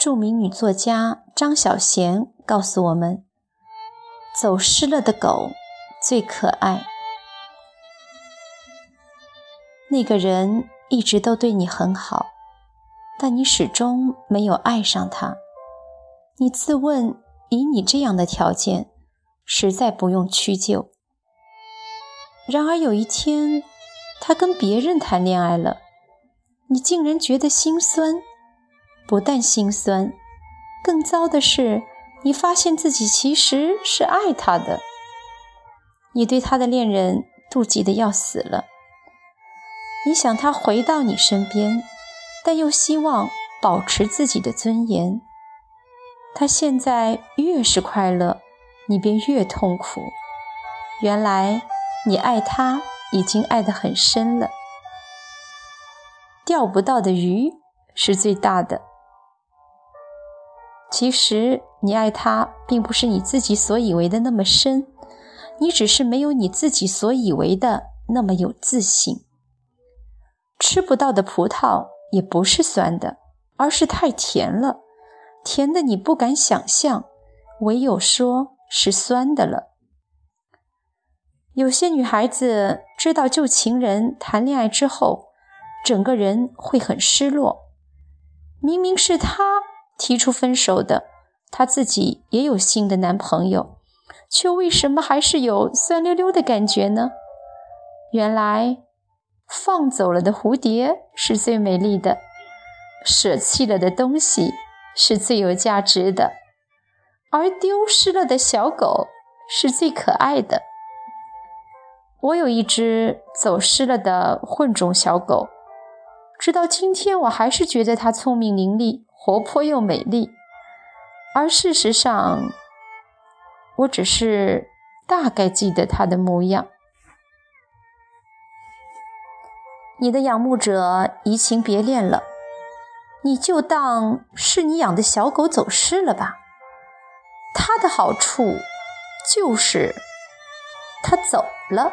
著名女作家张小娴告诉我们：“走失了的狗最可爱。那个人一直都对你很好，但你始终没有爱上他。你自问，以你这样的条件，实在不用屈就。然而有一天，他跟别人谈恋爱了。”你竟然觉得心酸，不但心酸，更糟的是，你发现自己其实是爱他的。你对他的恋人妒忌的要死了，你想他回到你身边，但又希望保持自己的尊严。他现在越是快乐，你便越痛苦。原来你爱他已经爱得很深了。钓不到的鱼是最大的。其实你爱他，并不是你自己所以为的那么深，你只是没有你自己所以为的那么有自信。吃不到的葡萄也不是酸的，而是太甜了，甜的你不敢想象，唯有说是酸的了。有些女孩子知道旧情人谈恋爱之后。整个人会很失落。明明是他提出分手的，她自己也有新的男朋友，却为什么还是有酸溜溜的感觉呢？原来，放走了的蝴蝶是最美丽的，舍弃了的东西是最有价值的，而丢失了的小狗是最可爱的。我有一只走失了的混种小狗。直到今天，我还是觉得它聪明伶俐、活泼又美丽。而事实上，我只是大概记得他的模样。你的仰慕者移情别恋了，你就当是你养的小狗走失了吧。它的好处就是它走了。